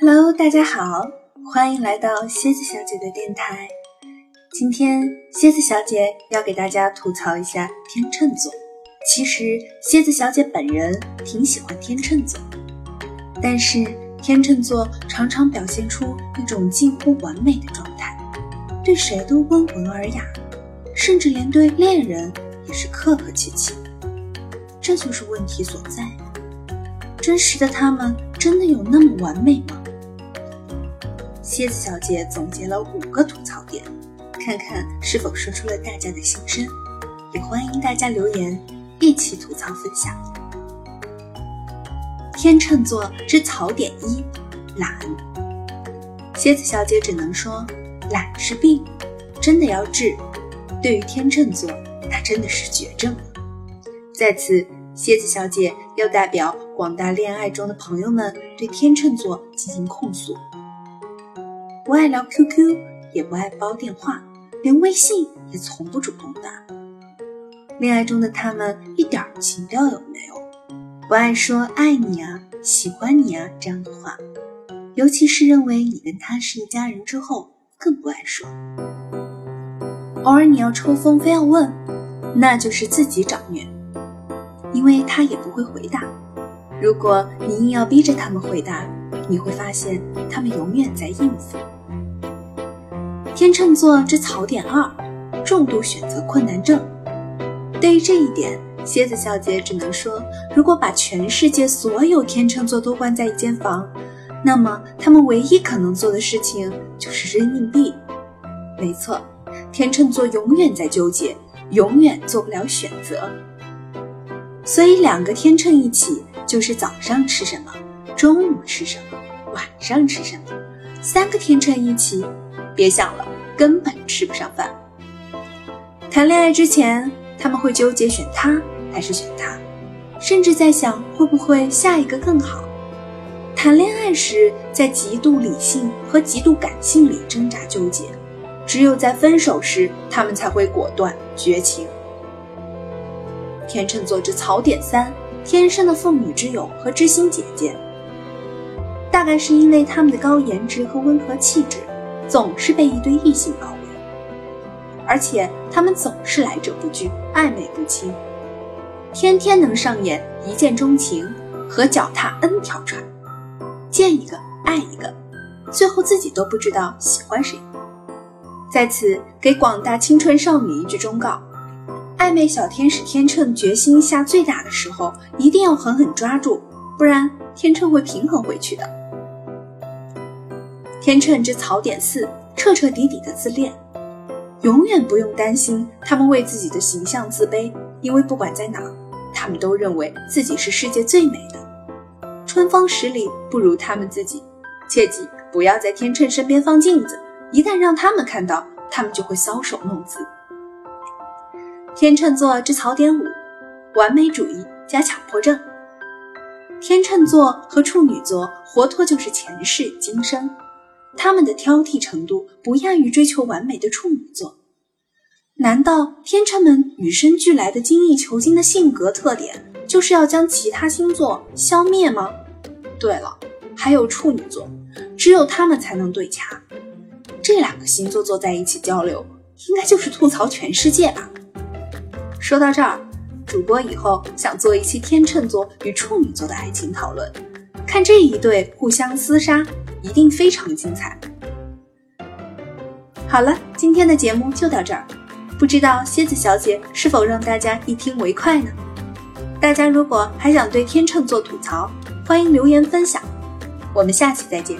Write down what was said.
Hello，大家好，欢迎来到蝎子小姐的电台。今天蝎子小姐要给大家吐槽一下天秤座。其实蝎子小姐本人挺喜欢天秤座，但是天秤座常常表现出一种近乎完美的状态，对谁都温文尔雅，甚至连对恋人也是客客气气。这就是问题所在。真实的他们真的有那么完美吗？蝎子小姐总结了五个吐槽点，看看是否说出了大家的心声。也欢迎大家留言，一起吐槽分享。天秤座之槽点一：懒。蝎子小姐只能说，懒是病，真的要治。对于天秤座，那真的是绝症。在此。蝎子小姐要代表广大恋爱中的朋友们对天秤座进行控诉：不爱聊 QQ，也不爱煲电话，连微信也从不主动打。恋爱中的他们一点情调也没有，不爱说爱你啊、喜欢你啊这样的话，尤其是认为你跟他是一家人之后，更不爱说。偶尔你要抽风，非要问，那就是自己找虐。因为他也不会回答。如果你硬要逼着他们回答，你会发现他们永远在应付。天秤座之槽点二：重度选择困难症。对于这一点，蝎子小姐只能说，如果把全世界所有天秤座都关在一间房，那么他们唯一可能做的事情就是扔硬币。没错，天秤座永远在纠结，永远做不了选择。所以两个天秤一起就是早上吃什么，中午吃什么，晚上吃什么。三个天秤一起，别想了，根本吃不上饭。谈恋爱之前，他们会纠结选他还是选他，甚至在想会不会下一个更好。谈恋爱时，在极度理性和极度感性里挣扎纠结，只有在分手时，他们才会果断绝情。天秤座之槽点三：天生的凤女之友和知心姐姐。大概是因为他们的高颜值和温和气质，总是被一堆异性包围，而且他们总是来者不拒，暧昧不清，天天能上演一见钟情和脚踏 N 条船，见一个爱一个，最后自己都不知道喜欢谁。在此给广大青春少女一句忠告。暧昧小天使天秤决心下最大的时候，一定要狠狠抓住，不然天秤会平衡回去的。天秤之槽点四：彻彻底底的自恋，永远不用担心他们为自己的形象自卑，因为不管在哪，他们都认为自己是世界最美的。春风十里不如他们自己，切记不要在天秤身边放镜子，一旦让他们看到，他们就会搔首弄姿。天秤座之槽点五：完美主义加强迫症。天秤座和处女座活脱就是前世今生，他们的挑剔程度不亚于追求完美的处女座。难道天秤们与生俱来的精益求精的性格特点，就是要将其他星座消灭吗？对了，还有处女座，只有他们才能对掐。这两个星座坐在一起交流，应该就是吐槽全世界吧。说到这儿，主播以后想做一期天秤座与处女座的爱情讨论，看这一对互相厮杀，一定非常精彩。好了，今天的节目就到这儿，不知道蝎子小姐是否让大家一听为快呢？大家如果还想对天秤座吐槽，欢迎留言分享，我们下期再见。